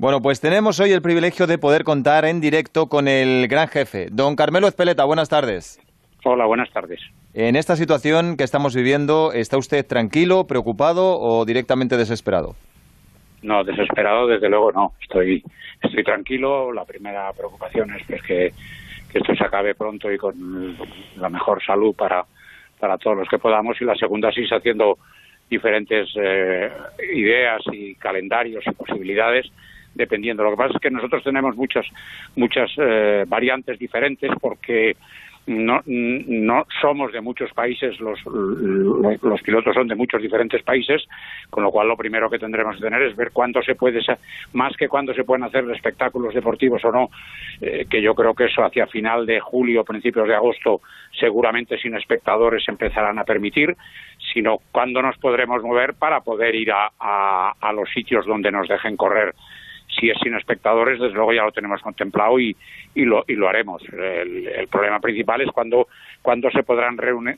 Bueno, pues tenemos hoy el privilegio de poder contar en directo con el gran jefe, don Carmelo Espeleta. Buenas tardes. Hola, buenas tardes. En esta situación que estamos viviendo, ¿está usted tranquilo, preocupado o directamente desesperado? No, desesperado desde luego no. Estoy, estoy tranquilo. La primera preocupación es pues, que, esto se acabe pronto y con la mejor salud para, para todos los que podamos. Y la segunda sí haciendo diferentes eh, ideas y calendarios y posibilidades dependiendo. Lo que pasa es que nosotros tenemos muchas muchas eh, variantes diferentes porque no, no somos de muchos países, los, los, pilotos son de muchos diferentes países, con lo cual lo primero que tendremos que tener es ver cuándo se puede, más que cuándo se pueden hacer espectáculos deportivos o no, eh, que yo creo que eso hacia final de julio, principios de agosto, seguramente sin espectadores empezarán a permitir, sino cuándo nos podremos mover para poder ir a, a los sitios donde nos dejen correr si es sin espectadores, desde luego ya lo tenemos contemplado y, y, lo, y lo haremos. El, problema principal es cuando, cuando se podrán eh,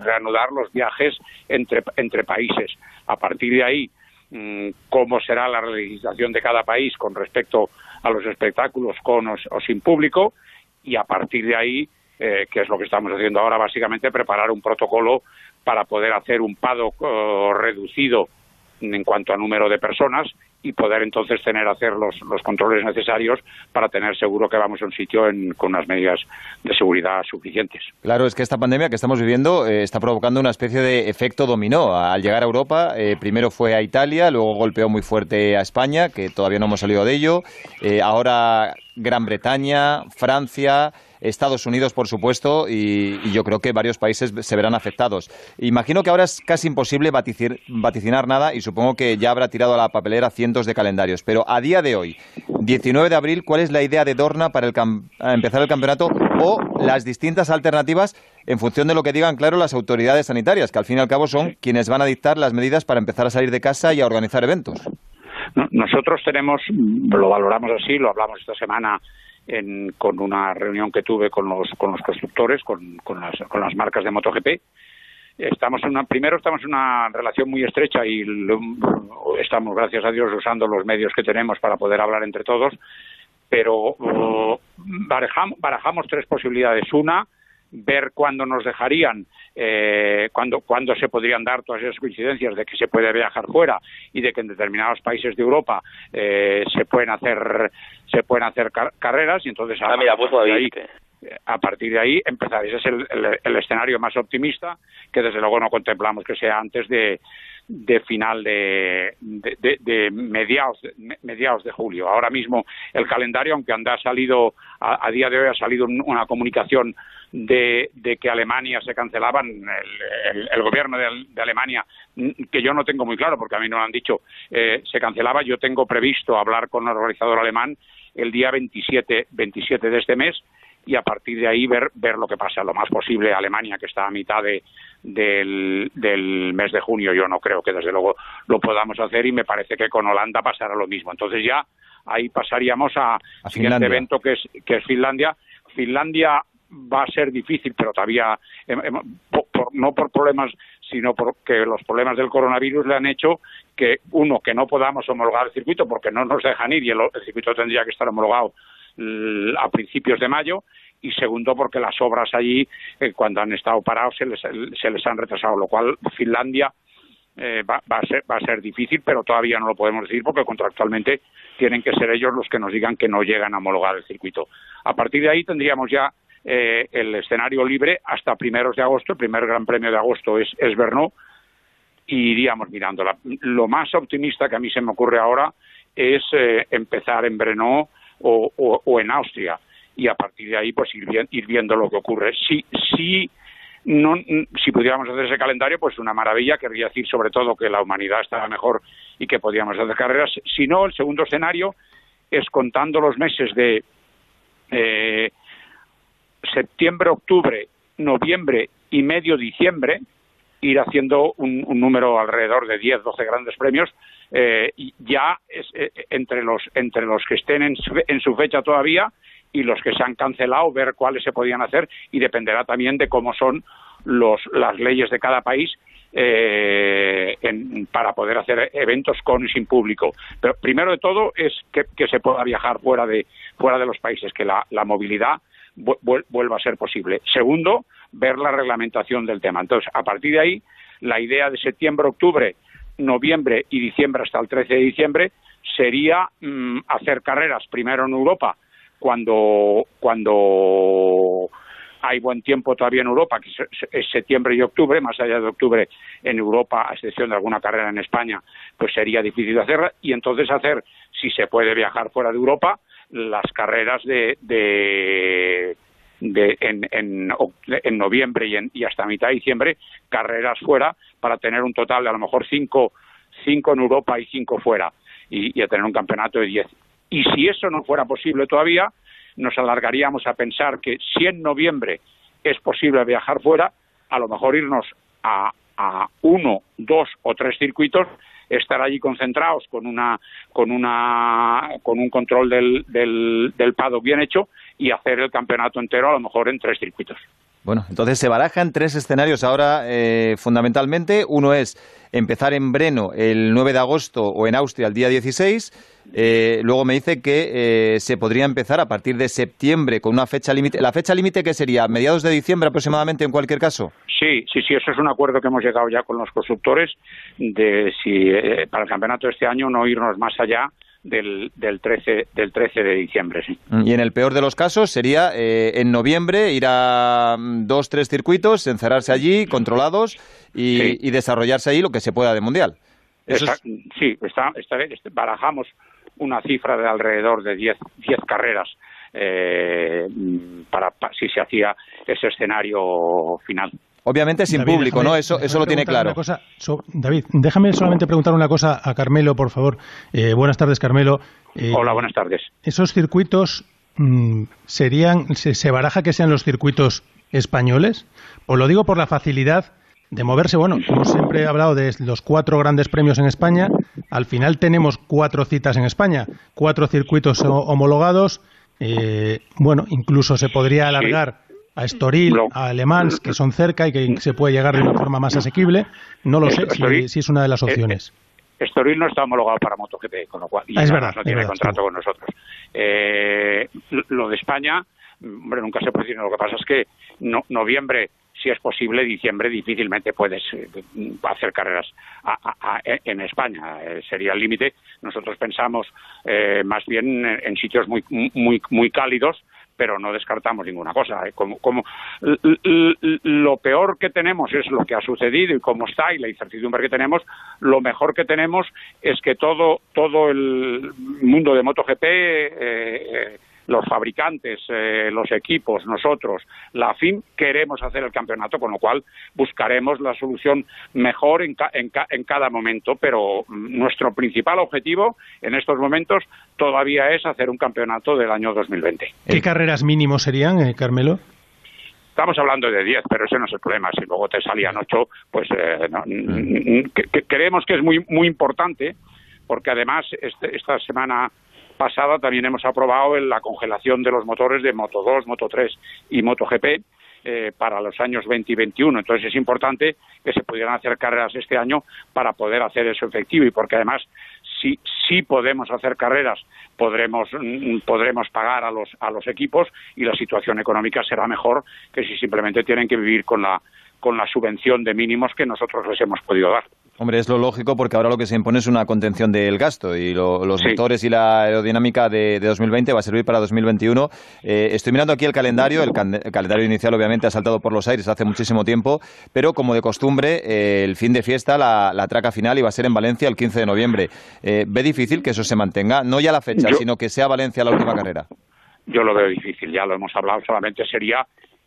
reanudar los viajes entre, entre países. A partir de ahí, mm, cómo será la legislación de cada país con respecto a los espectáculos con o, sin público y a partir de ahí, eh, que es lo que estamos haciendo ahora, básicamente preparar un protocolo para poder hacer un pado eh, reducido en cuanto a número de personas y poder entonces tener hacer los, los controles necesarios para tener seguro que vamos a un sitio con unas medidas de seguridad suficientes. Claro, es que esta pandemia que estamos viviendo eh, está provocando una especie de efecto dominó. Al llegar a Europa, eh, primero fue a Italia, luego golpeó muy fuerte a España, que todavía no hemos salido de ello. Eh, ahora Gran Bretaña, Francia, Estados Unidos, por supuesto, y, yo creo que varios países se verán afectados. Imagino que ahora es casi imposible vaticinar nada y supongo que ya habrá tirado a la papelera cientos de calendarios. Pero a día de hoy, 19 de abril, ¿cuál es la idea de Dorna para empezar el campeonato o las distintas alternativas en función de lo que digan, claro, las autoridades sanitarias, que al fin y al cabo son quienes van a dictar las medidas para empezar a salir de casa y a organizar eventos? Nosotros tenemos, lo valoramos así, lo hablamos esta semana con una reunión que tuve con los, con los constructores, con, con, las, con las marcas de MotoGP. Estamos en una, primero estamos en una relación muy estrecha y estamos, gracias a Dios, usando los medios que tenemos para poder hablar entre todos, pero barajamos tres posibilidades. Una, ver cuándo nos dejarían, eh, cuándo, cuándo se podrían dar todas esas coincidencias de que se puede viajar fuera y de que en determinados países de Europa eh, se pueden hacer se pueden hacer carreras y entonces ah, mira, pues ahí, a partir de ahí empezar. Ese es el, el, escenario más optimista que desde luego no contemplamos que sea antes de, de final de, de, mediados, mediados de julio. Ahora mismo el calendario, aunque anda ha salido, a, día de hoy ha salido una comunicación de, que Alemania se cancelaban, el, gobierno de, Alemania, que yo no tengo muy claro porque a mí no lo han dicho, eh, se cancelaba. Yo tengo previsto hablar con el organizador alemán el día 27, 27 de este mes y a partir de ahí ver, ver lo que pasa. Lo más posible Alemania, que está a mitad de, del, del mes de junio, yo no creo que desde luego lo podamos hacer y me parece que con Holanda pasará lo mismo. Entonces ya ahí pasaríamos a, a siguiente evento que es, que es Finlandia. Finlandia va a ser difícil, pero todavía, no por problemas, sino porque los problemas del coronavirus le han hecho que, uno, que no podamos homologar el circuito porque no nos dejan ir y el circuito tendría que estar homologado a principios de mayo y segundo porque las obras allí eh, cuando han estado parados se les, se les han retrasado, lo cual Finlandia eh, va, va, a ser, va a ser difícil, pero todavía no lo podemos decir porque contractualmente tienen que ser ellos los que nos digan que no llegan a homologar el circuito. A partir de ahí tendríamos ya eh, el escenario libre hasta primeros de agosto. El primer Gran Premio de agosto es, es Brno y iríamos mirando. Lo más optimista que a mí se me ocurre ahora es empezar en Brno o, en Austria y a partir de ahí pues ir, ir viendo lo que ocurre. Si, si, no, si pudiéramos hacer ese calendario, pues una maravilla, querría decir sobre todo que la humanidad estaba mejor y que podíamos hacer carreras. Si no, el segundo escenario es contando los meses de eh, septiembre, octubre, noviembre y medio diciembre, ir haciendo un, número alrededor de 10, 12 grandes premios, eh, ya es, eh, entre, los, entre los que estén en su, fecha todavía y los que se han cancelado, ver cuáles se podían hacer y dependerá también de cómo son los, las leyes de cada país eh, para poder hacer eventos con y sin público. Pero primero de todo es que, se pueda viajar fuera de, fuera de los países, que la, movilidad vuelva a ser posible. Segundo, ver la reglamentación del tema. Entonces, a partir de ahí, la idea de septiembre, octubre, noviembre y diciembre hasta el 13 de diciembre sería mm, hacer carreras primero en Europa cuando cuando hay buen tiempo todavía en Europa, que es septiembre y octubre, más allá de octubre en Europa, a excepción de alguna carrera en España, pues sería difícil hacerla, y entonces hacer, si se puede viajar fuera de Europa, las carreras de, de, en, en, noviembre y, en, y hasta mitad de diciembre, carreras fuera, para tener un total de a lo mejor cinco, cinco en Europa y cinco fuera, y, y a tener un campeonato de diez. Y si eso no fuera posible todavía, nos alargaríamos a pensar que si en noviembre es posible viajar fuera, a lo mejor irnos a, uno, dos o tres circuitos, estar allí concentrados con una con una con un control del, del, del paddock bien hecho y hacer el campeonato entero a lo mejor en tres circuitos. Bueno, entonces se barajan tres escenarios ahora eh, fundamentalmente. Uno es empezar en Breno el 9 de agosto o en Austria el día 16. Eh, luego me dice que eh, se podría empezar a partir de septiembre con una fecha límite. ¿La fecha límite qué sería? ¿Mediados de diciembre aproximadamente en cualquier caso? Sí, sí, sí, eso es un acuerdo que hemos llegado ya con los constructores de si para el campeonato de este año no irnos más allá del, del, 13, del 13 de diciembre. Sí. Y en el peor de los casos sería eh, en noviembre ir a mm, dos, tres circuitos, encerrarse allí, controlados, y, desarrollarse ahí lo que se pueda de mundial. Sí, está, barajamos una cifra de alrededor de 10 carreras eh, para, si se hacía ese escenario final. Obviamente sin público, ¿no? Eso, eso lo tiene claro. David, déjame solamente preguntar una cosa a Carmelo, por favor. Eh, buenas tardes, Carmelo. Eh, Hola, buenas tardes. ¿Esos circuitos mm, serían, se, baraja que sean los circuitos españoles? Os lo digo por la facilidad de moverse. Bueno, hemos siempre hablado de los cuatro grandes premios en España. Al final tenemos cuatro citas en España, cuatro circuitos homologados. Eh, bueno, incluso se podría alargar a Estoril, a Alemans, que son cerca y que se puede llegar de una forma más asequible. No lo sé si, es una de las eh, opciones. Estoril no está homologado para MotoGP, con lo cual ah, es verdad, no tiene contrato con nosotros. Eh, lo de España, hombre, nunca se puede decir. Lo que pasa es que no, noviembre si es posible, diciembre difícilmente puedes eh, hacer carreras en España. sería el límite. Nosotros pensamos más bien en, sitios muy, muy, muy cálidos pero no descartamos ninguna cosa. ¿eh? Como, como lo peor que tenemos es lo que ha sucedido y cómo está y la incertidumbre que tenemos, lo mejor que tenemos es que todo, todo el mundo de MotoGP eh, los fabricantes, eh, los equipos, nosotros, la FIM, queremos hacer el campeonato, con lo cual buscaremos la solución mejor en, en, cada momento, pero nuestro principal objetivo en estos momentos todavía es hacer un campeonato del año 2020. ¿Qué carreras mínimos serían, eh, Carmelo? Estamos hablando de 10, pero ese no es el problema. Si luego te salían 8, pues eh, mm. creemos que es muy, muy importante, porque además este, esta semana pasada también hemos aprobado la congelación de los motores de Moto 2, Moto 3 y MotoGP eh, para los años 20 y 21. Entonces es importante que se pudieran hacer carreras este año para poder hacer eso efectivo y porque además si, si podemos hacer carreras podremos, mm, podremos pagar a los, a los equipos y la situación económica será mejor que si simplemente tienen que vivir con la, con la subvención de mínimos que nosotros les hemos podido dar. Hombre, es lo lógico porque ahora lo que se impone es una contención del gasto y los motores y la aerodinámica de, 2020 va a servir para 2021. Eh, estoy mirando aquí el calendario, el, calendario inicial obviamente ha saltado por los aires hace muchísimo tiempo, pero como de costumbre, eh, el fin de fiesta, la, traca final iba a ser en Valencia el 15 de noviembre. Eh, ¿Ve difícil que eso se mantenga? No ya la fecha, sino que sea Valencia la última carrera. Yo lo veo difícil, ya lo hemos hablado, solamente sería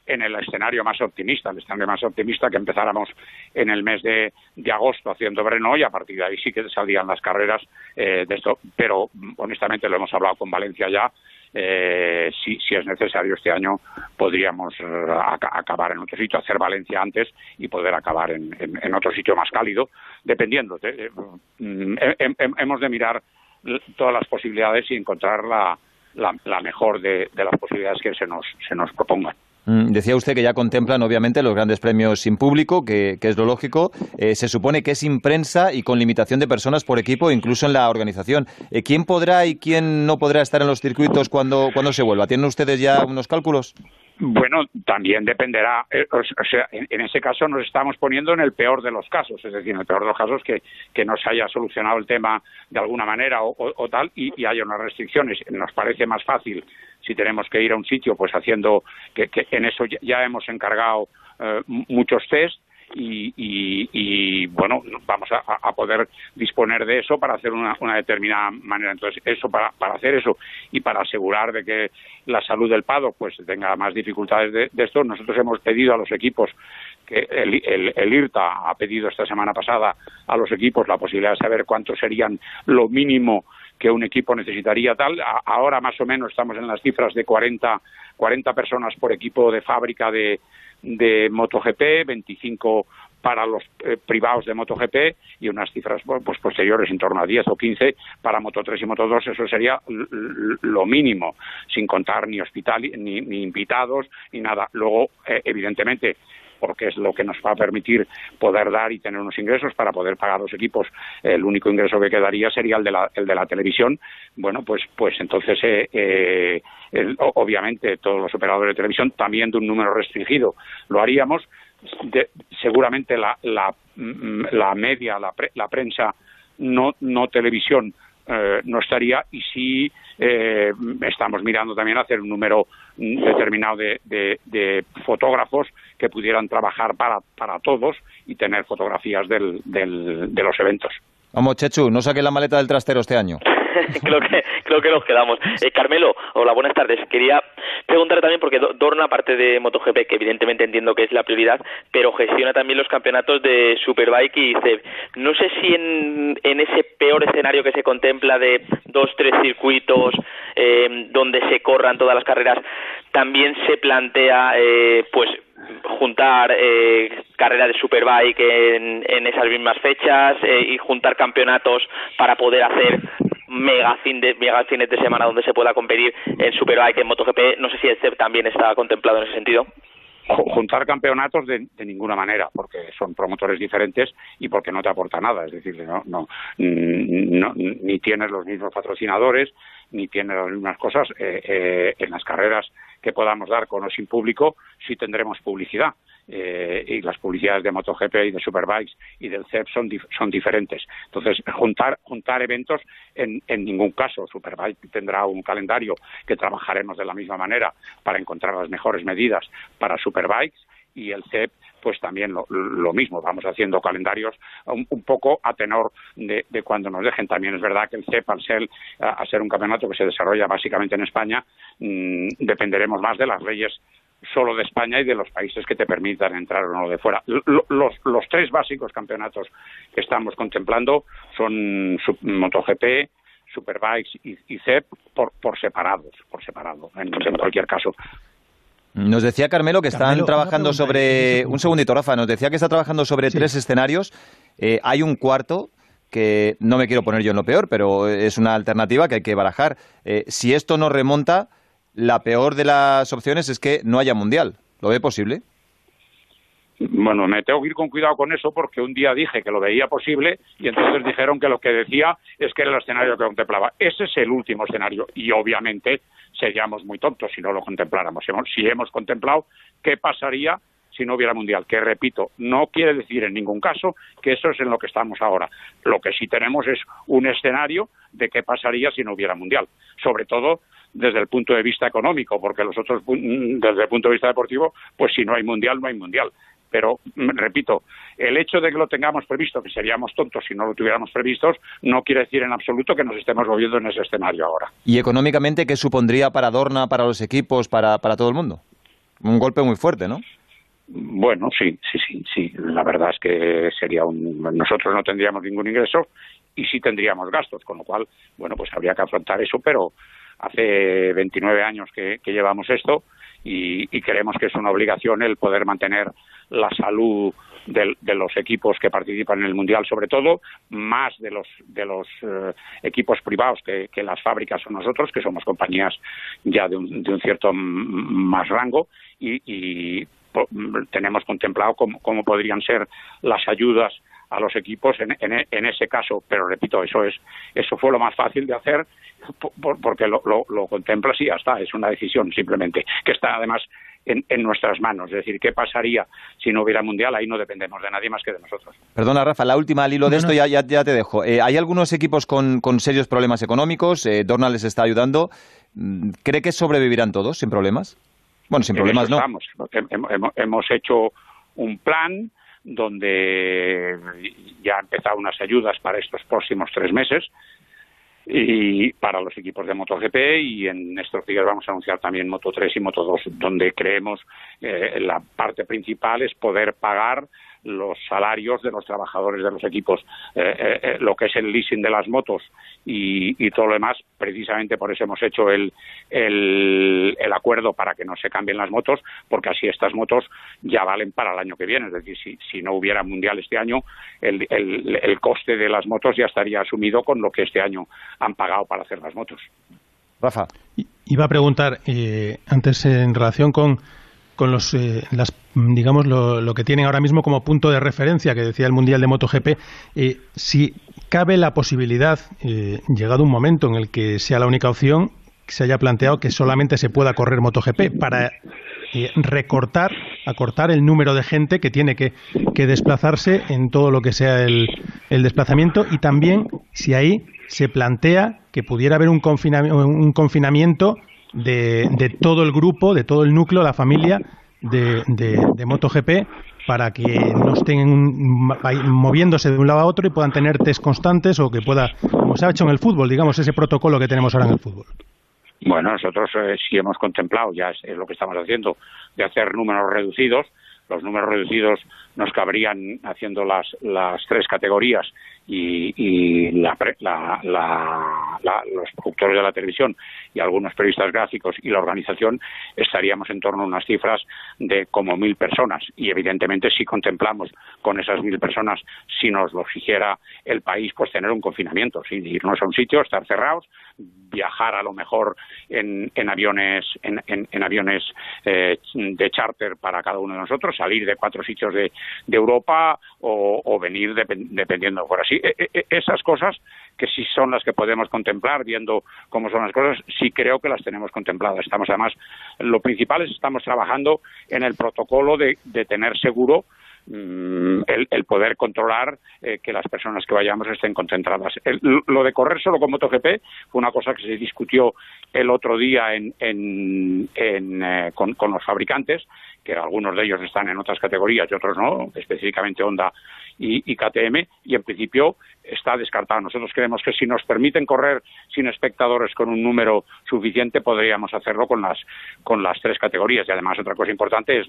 en el escenario más optimista, el escenario más optimista que empezáramos en el mes de, agosto haciendo Breno y a partir de ahí sí que saldrían las carreras eh, de esto, pero honestamente lo hemos hablado con Valencia ya, eh, si, es necesario este año podríamos eh, acabar en otro sitio, hacer Valencia antes y poder acabar en, otro sitio más cálido, dependiendo. Mm, hemos de mirar todas las posibilidades y encontrar la, la, mejor de, de, las posibilidades que se nos, se nos propongan. Mm, decía usted que ya contemplan, obviamente, los grandes premios sin público, que, es lo lógico. Eh, se supone que es sin prensa y con limitación de personas por equipo, incluso en la organización. Eh, ¿Quién podrá y quién no podrá estar en los circuitos cuando, cuando se vuelva? ¿Tienen ustedes ya unos cálculos? Bueno, también dependerá, eh, o sea, en, ese caso nos estamos poniendo en el peor de los casos, es decir, en el peor de los casos que, que no se haya solucionado el tema de alguna manera o, tal y, haya unas restricciones. Nos parece más fácil si tenemos que ir a un sitio, pues haciendo que, en eso ya, hemos encargado eh, muchos test y, bueno, vamos a, poder disponer de eso para hacer una, determinada manera. Entonces, eso para, para hacer eso y para asegurar de que la salud del pado pues tenga más dificultades de, esto, nosotros hemos pedido a los equipos que el, el, IRTA ha pedido esta semana pasada a los equipos la posibilidad de saber cuántos serían lo mínimo que un equipo necesitaría tal. ahora más o menos estamos en las cifras de 40, 40 personas por equipo de fábrica de, de MotoGP, 25 para los eh, privados de MotoGP y unas cifras pues posteriores en torno a 10 o 15 para Moto3 y Moto2, eso sería lo mínimo, sin contar ni hospital ni, invitados ni nada. Luego, eh, evidentemente, porque es lo que nos va a permitir poder dar y tener unos ingresos para poder pagar los equipos. El único ingreso que quedaría sería el de la, el de la televisión. Bueno, pues, pues entonces, eh, eh obviamente, todos los operadores de televisión, también de un número restringido, lo haríamos. seguramente la, la, mm, la media, la, la prensa no, no televisión, eh, no estaría y sí eh, estamos mirando también hacer un número determinado de, fotógrafos que pudieran trabajar para, para todos y tener fotografías del, de los eventos. Vamos, Chechu, no saque la maleta del trastero este año. creo que creo que nos quedamos. Eh, Carmelo, hola, buenas tardes. Quería preguntar también porque Dorna, aparte de MotoGP, que evidentemente entiendo que es la prioridad, pero gestiona también los campeonatos de Superbike y CEB. No sé si en, en ese peor escenario que se contempla de dos, tres circuitos eh, donde se corran todas las carreras, también se plantea, eh, pues juntar eh, carrera de superbike en, en esas mismas fechas eh, y juntar campeonatos para poder hacer mega fin de mega fines de semana donde se pueda competir en superbike en MotoGP no sé si el CEP también está contemplado en ese sentido juntar campeonatos de, ninguna manera, porque son promotores diferentes y porque no te aporta nada. Es decir, no, no, no ni tienes los mismos patrocinadores, ni tienes las mismas cosas. Eh, eh, en las carreras que podamos dar con o sin público, sí tendremos publicidad. Eh, y las publicidades de MotoGP y de Superbikes y del CEP son, son diferentes. Entonces, juntar, juntar eventos en, en ningún caso. Superbike tendrá un calendario que trabajaremos de la misma manera para encontrar las mejores medidas para Superbikes y el CEP pues también lo, mismo, vamos haciendo calendarios un, poco a tenor de, cuando nos dejen. También es verdad que el CEP, al ser, a ser un campeonato que se desarrolla básicamente en España, mm, dependeremos más de las leyes solo de España y de los países que te permitan entrar o no de fuera. Los, tres básicos campeonatos que estamos contemplando son MotoGP, Superbikes y, CEP por, por separados, por separado, en, cualquier caso. Nos decía Carmelo que están trabajando sobre. Un segundito, Rafa. Nos decía que está trabajando sobre tres escenarios. Eh, hay un cuarto que no me quiero poner yo en lo peor, pero es una alternativa que hay que barajar. Eh, si esto no remonta, la peor de las opciones es que no haya mundial. ¿Lo ve posible? Bueno, me tengo que ir con cuidado con eso porque un día dije que lo veía posible y entonces dijeron que lo que decía es que era el escenario que contemplaba. Ese es el último escenario y obviamente seríamos muy tontos si no lo contempláramos. Si hemos contemplado qué pasaría si no hubiera mundial, que repito, no quiere decir en ningún caso que eso es en lo que estamos ahora. Lo que sí tenemos es un escenario de qué pasaría si no hubiera mundial, sobre todo desde el punto de vista económico, porque los otros desde el punto de vista deportivo, pues si no hay mundial no hay mundial. Pero, mm, repito, el hecho de que lo tengamos previsto, que seríamos tontos si no lo tuviéramos previsto, no quiere decir en absoluto que nos estemos moviendo en ese escenario ahora. ¿Y económicamente qué supondría para Dorna, para los equipos, para, para todo el mundo? Un golpe muy fuerte, ¿no? Bueno, sí, sí, sí, sí. La verdad es que sería un. Nosotros no tendríamos ningún ingreso y sí tendríamos gastos, con lo cual, bueno, pues habría que afrontar eso, pero hace 29 años que, que llevamos esto y, creemos que es una obligación el poder mantener la salud de, los equipos que participan en el mundial, sobre todo más de los de los eh, equipos privados que, las fábricas son nosotros, que somos compañías ya de un, de un cierto más rango y, tenemos contemplado cómo, podrían ser las ayudas a los equipos en, en, ese caso, pero repito, eso es eso fue lo más fácil de hacer porque lo, lo, lo contemplas y ya está, es una decisión simplemente, que está además en, nuestras manos. Es decir, ¿qué pasaría si no hubiera mundial? Ahí no dependemos de nadie más que de nosotros. Perdona, Rafa, la última al hilo de esto ya, ya, te dejo. Eh, hay algunos equipos con, con serios problemas económicos, eh, Dorna les está ayudando. Mm, ¿Cree que sobrevivirán todos sin problemas? Bueno, sin problemas no. hemos hecho un plan donde ya han empezado unas ayudas para estos próximos tres meses y para los equipos de MotoGP y en estos días vamos a anunciar también Moto 3 y Moto 2 donde creemos eh, la parte principal es poder pagar los salarios de los trabajadores de los equipos, eh, eh, eh, lo que es el leasing de las motos y, todo lo demás, precisamente por eso hemos hecho el, el, acuerdo para que no se cambien las motos, porque así estas motos ya valen para el año que viene. Es decir, si, si no hubiera mundial este año, el, el, el coste de las motos ya estaría asumido con lo que este año han pagado para hacer las motos. Rafa. Iba a preguntar antes en relación con con los, eh, las, digamos, lo, que tienen ahora mismo como punto de referencia, que decía el Mundial de MotoGP, eh, si cabe la posibilidad, eh, llegado un momento en el que sea la única opción, que se haya planteado que solamente se pueda correr MotoGP para recortar, acortar el número de gente que tiene que, que desplazarse en todo lo que sea el, el, desplazamiento. Y también si ahí se plantea que pudiera haber un, un confinamiento de, todo el grupo, de todo el núcleo, la familia de, de, MotoGP para que no estén moviéndose de un lado a otro y puedan tener test constantes o que pueda, como se ha hecho en el fútbol, digamos, ese protocolo que tenemos ahora en el fútbol. Bueno, nosotros eh, sí hemos contemplado, ya es, lo que estamos haciendo, de hacer números reducidos. Los números reducidos nos cabrían haciendo las, las tres categorías y, la, los productores de la televisión y algunos periodistas gráficos y la organización estaríamos en torno a unas cifras de como mil personas y evidentemente si contemplamos con esas mil personas si nos lo exigiera el país pues tener un confinamiento, sin irnos a un sitio, estar cerrados, viajar a lo mejor en, en aviones en, en, aviones eh, de charter para cada uno de nosotros, salir de cuatro sitios de, de Europa o, venir dependiendo por así. E, e, esas cosas que sí son las que podemos contemplar viendo cómo son las cosas, sí creo que las tenemos contempladas. Estamos además, lo principal es estamos trabajando en el protocolo de, tener seguro Mm, el, poder controlar eh, que las personas que vayamos estén concentradas. lo de correr solo con MotoGP fue una cosa que se discutió el otro día en, eh, con, los fabricantes, que algunos de ellos están en otras categorías y otros no, específicamente Honda y, KTM, y en principio está descartado. Nosotros creemos que si nos permiten correr sin espectadores con un número suficiente, podríamos hacerlo con las, con las tres categorías. Y además, otra cosa importante es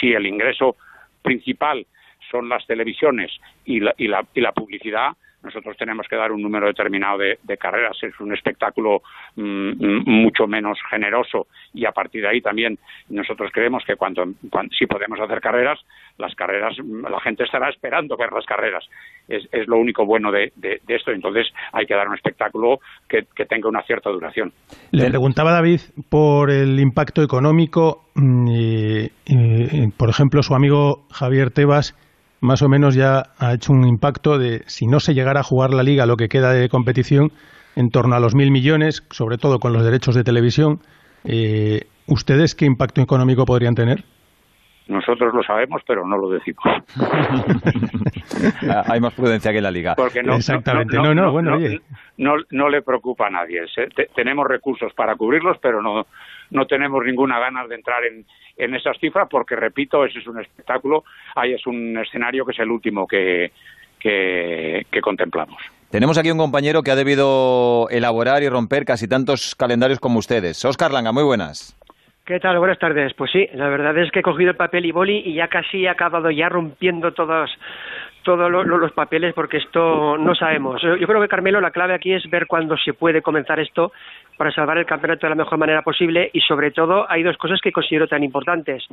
si el ingreso principal son las televisiones y la, y la, y la publicidad, nosotros tenemos que dar un número determinado de, carreras. Es un espectáculo mm, mucho menos generoso y a partir de ahí también nosotros creemos que cuando, si podemos hacer carreras, las carreras, la gente estará esperando ver las carreras. Es, lo único bueno de, esto. Entonces hay que dar un espectáculo que, tenga una cierta duración. Le preguntaba David por el impacto económico. Mm, por ejemplo, su amigo Javier Tebas más o menos ya ha hecho un impacto de, si no se llegara a jugar la liga, lo que queda de competición, en torno a los mil millones, sobre todo con los derechos de televisión. Eh, ¿Ustedes qué impacto económico podrían tener? Nosotros lo sabemos, pero no lo decimos. Hay más prudencia que en la liga. Exactamente. No, no, bueno, oye. no, le preocupa a nadie. tenemos recursos para cubrirlos, pero no, no tenemos ninguna ganas de entrar en, en esas cifras porque, repito, ese es un espectáculo, ahí es un escenario que es el último que, que, contemplamos. Tenemos aquí un compañero que ha debido elaborar y romper casi tantos calendarios como ustedes. Oscar Langa, muy buenas. ¿Qué tal? Buenas tardes. Pues sí, la verdad es que he cogido el papel y boli y ya casi he acabado ya rompiendo todos todos los papeles porque esto no sabemos. Yo creo que Carmelo la clave aquí es ver cuándo se puede comenzar esto para salvar el campeonato de la mejor manera posible y sobre todo hay dos cosas que considero tan importantes.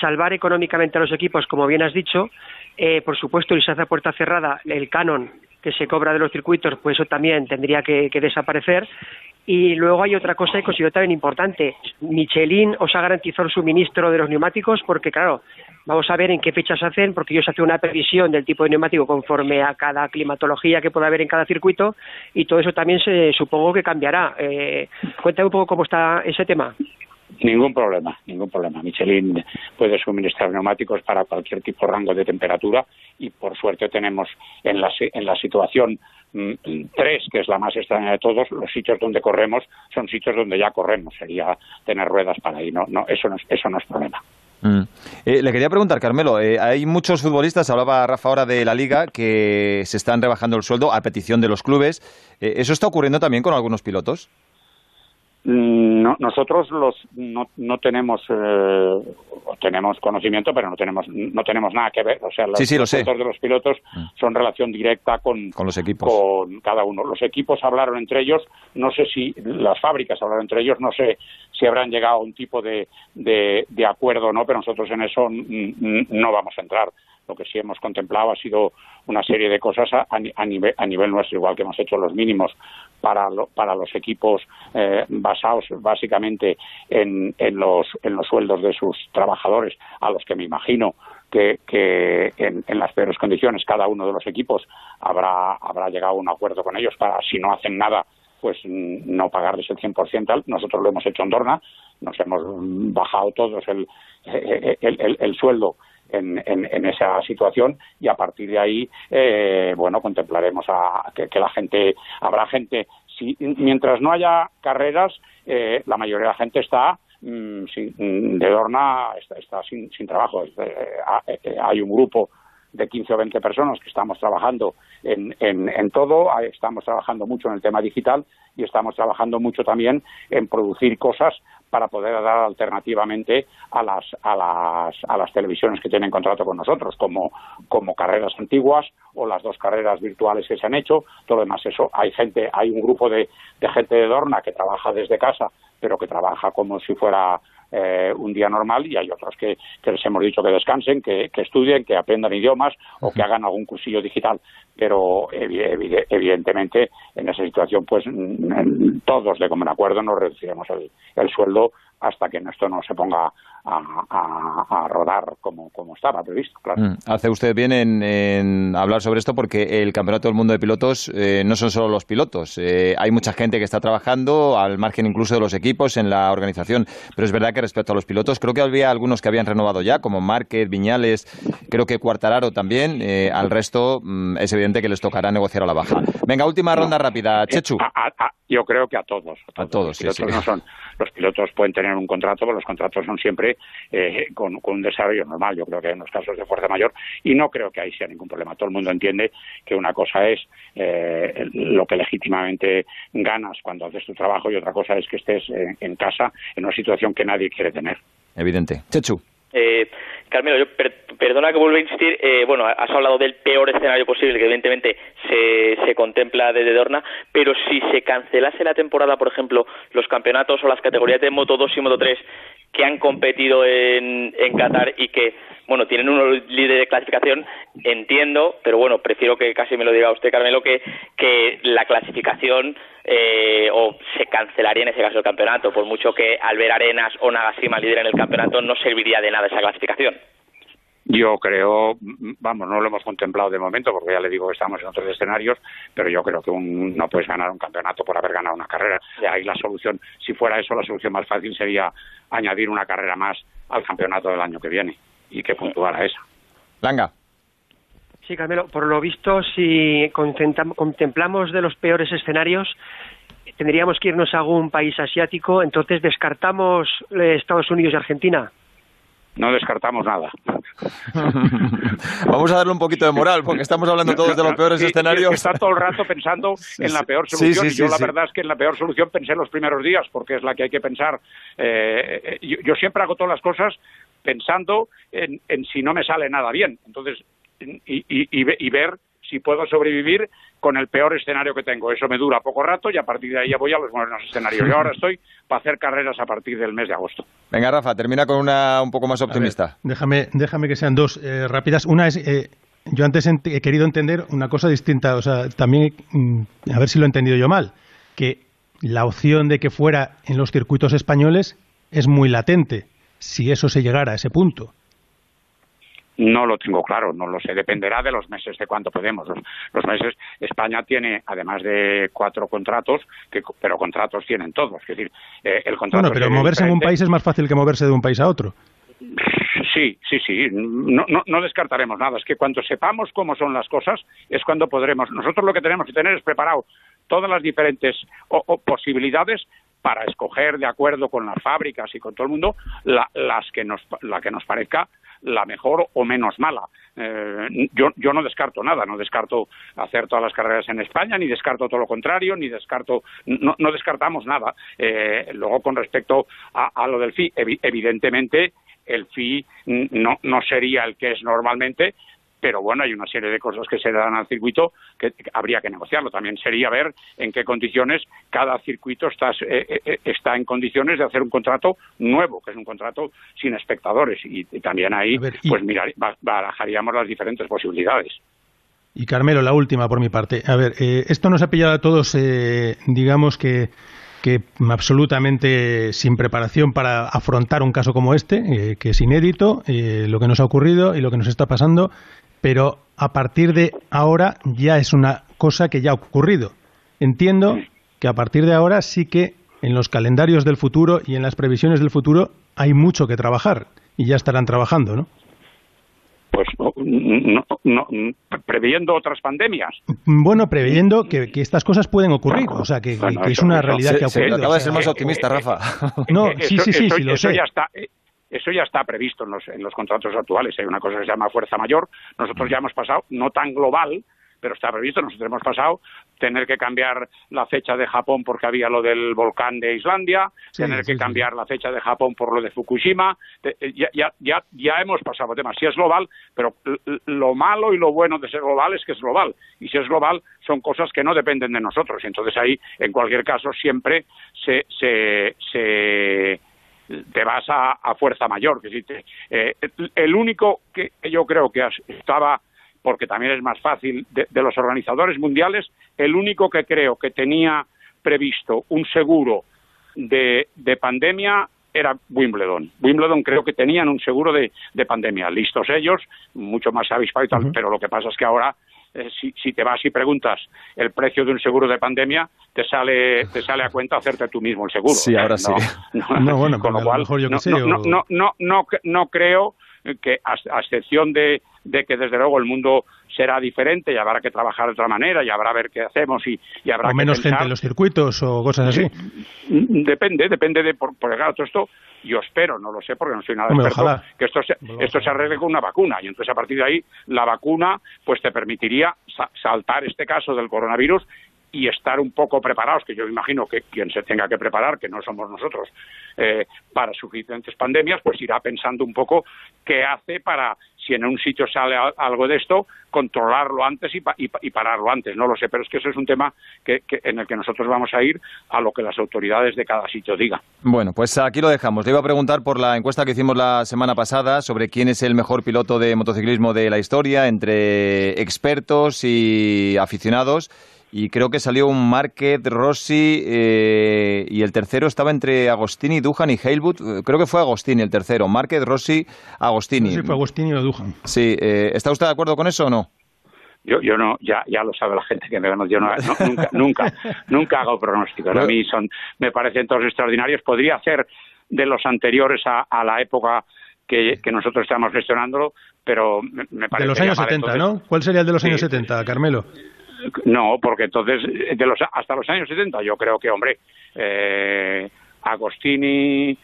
Salvar económicamente a los equipos, como bien has dicho, eh, por supuesto, y se hace a puerta cerrada el canon que se cobra de los circuitos, pues eso también tendría que, desaparecer. Y luego hay otra cosa que considero también importante. Michelin os ha garantizado el suministro de los neumáticos porque, claro, vamos a ver en qué fechas hacen, porque ellos hacen una previsión del tipo de neumático conforme a cada climatología que pueda haber en cada circuito y todo eso también se supongo que cambiará. Eh, cuéntame un poco cómo está ese tema. Ningún problema, ningún problema. Michelin puede suministrar neumáticos para cualquier tipo de rango de temperatura y por suerte tenemos en la, en la situación 3, mm, que es la más extraña de todos, los sitios donde corremos son sitios donde ya corremos. Sería tener ruedas para ahí. No, no, eso no es, eso no es problema. Mm. Eh, le quería preguntar, Carmelo, eh, hay muchos futbolistas, hablaba Rafa ahora de la liga, que se están rebajando el sueldo a petición de los clubes. Eh, ¿Eso está ocurriendo también con algunos pilotos? Mm, no, nosotros los no, no tenemos eh, tenemos conocimiento, pero no tenemos no tenemos nada que ver. O sea, los sí, de los pilotos mm. son relación directa con, con los equipos, con cada uno. Los equipos hablaron entre ellos. No sé si las fábricas hablaron entre ellos. No sé si habrán llegado a un tipo de, de, de acuerdo o no, pero nosotros en eso no vamos a entrar lo que sí hemos contemplado ha sido una serie de cosas a, nivel, nuestro, igual que hemos hecho los mínimos para, para los equipos eh, basados básicamente en, en, los, en los sueldos de sus trabajadores, a los que me imagino que, que en, las peores condiciones cada uno de los equipos habrá, habrá llegado a un acuerdo con ellos para, si no hacen nada, pues no pagarles el 100%. Nosotros lo hemos hecho en Dorna, nos hemos bajado todos el, el, el sueldo en, en, esa situación y a partir de ahí, eh, bueno, contemplaremos a, que, la gente, habrá gente, si, mientras no haya carreras, eh, la mayoría de la gente está mm, sin, de Dorna, está, sin, sin, trabajo. Eh, hay un grupo de 15 o 20 personas que estamos trabajando en, en, en, todo, estamos trabajando mucho en el tema digital y estamos trabajando mucho también en producir cosas para poder dar alternativamente a las, a las, a las televisiones que tienen contrato con nosotros, como, como carreras antiguas o las dos carreras virtuales que se han hecho, todo lo demás eso. Hay gente, hay un grupo de, de gente de Dorna que trabaja desde casa, pero que trabaja como si fuera eh, un día normal y hay otros que, les hemos dicho que descansen, que, estudien, que aprendan idiomas o que hagan algún cursillo digital. Pero evidentemente en esa situación pues todos de común acuerdo nos reduciremos el sueldo hasta que esto no se ponga a, rodar como, estaba previsto. Mm, hace usted bien en, hablar sobre esto porque el Campeonato del Mundo de Pilotos eh, no son solo los pilotos. Eh, hay mucha gente que está trabajando, al margen incluso de los equipos, en la organización. Pero es verdad que respecto a los pilotos, creo que había algunos que habían renovado ya, como Márquez, Viñales, creo que Cuartararo también. Eh, al resto mm, es evidente que les tocará negociar a la baja. Venga, última ronda rápida. Chechu. yo creo que a todos. A todos, los pilotos No son, los pilotos pueden tener un contrato, pero los contratos son siempre eh, con, un desarrollo normal. Yo creo que en los casos de fuerza mayor, y no creo que ahí sea ningún problema. Todo el mundo entiende que una cosa es eh, lo que legítimamente ganas cuando haces tu trabajo y otra cosa es que estés en casa en una situación que nadie quiere tener. Evidente. Chechu. Eh, Carmelo, yo perdona que vuelva a insistir, eh, bueno, has hablado del peor escenario posible, que evidentemente se, se contempla desde Dorna, pero si se cancelase la temporada, por ejemplo, los campeonatos o las categorías de Moto 2 y Moto 3 que han competido en, en Qatar y que, bueno, tienen un líder de clasificación, entiendo, pero bueno, prefiero que casi me lo diga usted, Carmelo, que, que la clasificación eh, o se cancelaría en ese caso el campeonato, por mucho que Albert Arenas o Nagashima lideren el campeonato, no serviría de nada esa clasificación. Yo creo, vamos, no lo hemos contemplado de momento, porque ya le digo que estamos en otros escenarios, pero yo creo que no puedes ganar un campeonato por haber ganado una carrera. Ahí la solución, si fuera eso, la solución más fácil sería añadir una carrera más al campeonato del año que viene y que puntuara esa. Langa. Sí, Carmelo, por lo visto, si contemplamos de los peores escenarios, tendríamos que irnos a algún país asiático, entonces descartamos eh, Estados Unidos y Argentina no descartamos nada. Vamos a darle un poquito de moral, porque estamos hablando todos de los peores escenarios. Está todo el rato pensando en la peor solución. y yo la verdad es que en la peor solución pensé en los primeros días, porque es la que hay que pensar. Eh, yo, siempre hago todas las cosas pensando en, si no me sale nada bien. Entonces, y, y, ver si puedo sobrevivir con el peor escenario que tengo. Eso me dura poco rato y a partir de ahí ya voy a los buenos escenarios. Yo ahora estoy para hacer carreras a partir del mes de agosto. Venga, Rafa, termina con una un poco más optimista. déjame, déjame que sean dos eh, rápidas. Una es, eh, yo antes he querido entender una cosa distinta, o sea, también, mm, a ver si lo he entendido yo mal, que la opción de que fuera en los circuitos españoles es muy latente, si eso se llegara a ese punto. No lo tengo claro, no lo sé. Dependerá de los meses, de cuánto podemos. Los, meses, España tiene, además de cuatro contratos, que, pero contratos tienen todos. Es decir, eh, el contrato. Bueno, pero moverse en un país es más fácil que moverse de un país a otro. Sí, sí, sí. No, no, no, descartaremos nada. Es que cuando sepamos cómo son las cosas es cuando podremos. Nosotros lo que tenemos que tener es preparado todas las diferentes posibilidades para escoger de acuerdo con las fábricas y con todo el mundo las que nos, la que nos parezca la mejor o menos mala. Eh, yo, yo no descarto nada, no descarto hacer todas las carreras en España, ni descarto todo lo contrario, ni descarto, no, descartamos nada. Eh, luego, con respecto a, lo del FI, evidentemente el FI no, no sería el que es normalmente, pero bueno, hay una serie de cosas que se dan al circuito que habría que negociarlo. También sería ver en qué condiciones cada circuito está, eh, eh, eh, está en condiciones de hacer un contrato nuevo, que es un contrato sin espectadores. Y, también ahí, pues mirar, barajaríamos las diferentes posibilidades. Y Carmelo, la última por mi parte. A ver, esto nos ha pillado a todos, digamos que que absolutamente sin preparación para afrontar un caso como este, que es inédito, lo que nos ha ocurrido y lo que nos está pasando pero a partir de ahora ya es una cosa que ya ha ocurrido. Entiendo que a partir de ahora sí que en los calendarios del futuro y en las previsiones del futuro hay mucho que trabajar y ya estarán trabajando, ¿no? Pues no, no, previendo otras pandemias. Bueno, previendo que, estas cosas pueden ocurrir, o sea, que, es una realidad que ha ocurrido. acaba de ser más optimista, Rafa. No, sí, sí, sí, sí, lo sé. Ya está, eh, eso ya está previsto en los, en los contratos actuales. Hay una cosa que se llama fuerza mayor. Nosotros ya hemos pasado, no tan global, pero está previsto. Nosotros hemos pasado tener que cambiar la fecha de Japón porque había lo del volcán de Islandia, tener que cambiar la fecha de Japón por lo de Fukushima. Eh, ya, ya, ya, ya hemos pasado temas. Sí es global, pero lo malo y lo bueno de ser global es que es global. Y si es global, son cosas que no dependen de nosotros. Y entonces ahí, en cualquier caso, siempre se, se, se te vas a, fuerza mayor. Que eh, el único que yo creo que estaba, porque también es más fácil, de, los organizadores mundiales, el único que creo que tenía previsto un seguro de, pandemia era Wimbledon. Wimbledon creo que tenían un seguro de, pandemia. Listos ellos, mucho más avispados y tal, pero lo que pasa es que ahora eh, si, si, te vas y preguntas el precio de un seguro de pandemia, te sale, te sale a cuenta hacerte tú mismo el seguro. Sí, ahora sí. No, bueno, con lo cual, yo no, no, no, no, creo que, a, excepción de, de que desde luego el mundo será diferente y habrá que trabajar de otra manera y habrá ver qué hacemos y, y habrá o menos gente en los circuitos o cosas así. Depende, depende de, por, por claro, todo esto yo espero, no lo sé porque no soy nada experto, que esto se, esto se arregle con una vacuna y entonces a partir de ahí la vacuna pues te permitiría saltar este caso del coronavirus y estar un poco preparados, que yo imagino que quien se tenga que preparar, que no somos nosotros, eh, para suficientes pandemias, pues irá pensando un poco qué hace para si en un sitio sale algo de esto, controlarlo antes y, pararlo antes. No lo sé, pero es que eso es un tema que, en el que nosotros vamos a ir a lo que las autoridades de cada sitio digan. Bueno, pues aquí lo dejamos. Le iba a preguntar por la encuesta que hicimos la semana pasada sobre quién es el mejor piloto de motociclismo de la historia entre expertos y aficionados y creo que salió un Market, Rossi eh, y el tercero estaba entre Agostini, Duhan y Heilwood. Eh, creo que fue Agostini el tercero. Market, Rossi, Agostini. Sí, fue Agostini o Duhan. Sí, eh, ¿está usted de acuerdo con eso o no? Yo, yo no, ya, ya lo sabe la gente que me yo no, nunca, nunca, nunca hago pronósticos. A mí son, me parecen todos extraordinarios. Podría ser de los anteriores a, a la época que, que, nosotros estamos gestionándolo, pero me, parece. De los años 70, ¿no? ¿Cuál sería el de los años 70, Carmelo? No, porque entonces, de los, hasta los años 70, yo creo que, hombre, eh, Agostini,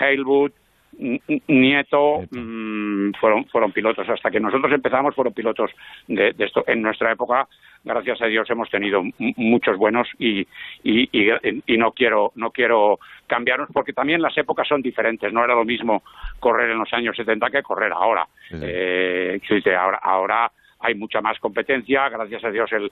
Halewood, Nieto mm, fueron, fueron pilotos. Hasta que nosotros empezamos fueron pilotos de, esto. En nuestra época, gracias a Dios, hemos tenido muchos buenos y, y, y, no quiero no quiero cambiarnos porque también las épocas son diferentes. No era lo mismo correr en los años 70 que correr ahora. Eh, ahora, ahora hay mucha más competencia, gracias a Dios el,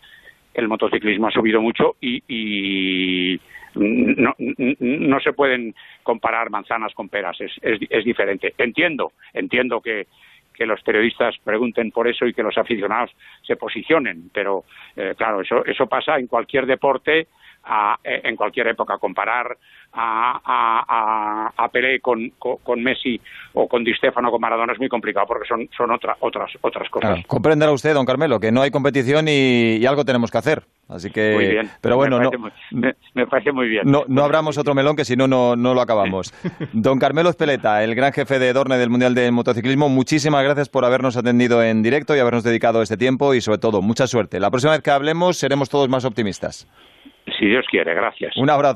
el motociclismo ha subido mucho y, y no, no, se pueden comparar manzanas con peras, es, es, diferente. Entiendo, entiendo que, que los periodistas pregunten por eso y que los aficionados se posicionen, pero eh, claro, eso, eso pasa en cualquier deporte, a, en cualquier época. Comparar a, a, a Pelé con, con, Messi o con Di Stefano con Maradona es muy complicado porque son, son otra, otras, otras cosas. comprenderá usted, don Carmelo, que no hay competición y, algo tenemos que hacer. Así que, muy bien. pero bueno, me parece, no, muy, me, parece muy bien. No, no abramos otro melón que si no, no lo acabamos. Don Carmelo Espeleta, el gran jefe de Dorne del Mundial de Motociclismo, muchísimas gracias por habernos atendido en directo y habernos dedicado este tiempo y sobre todo, mucha suerte. La próxima vez que hablemos seremos todos más optimistas. Si Dios quiere, gracias. Un abrazo.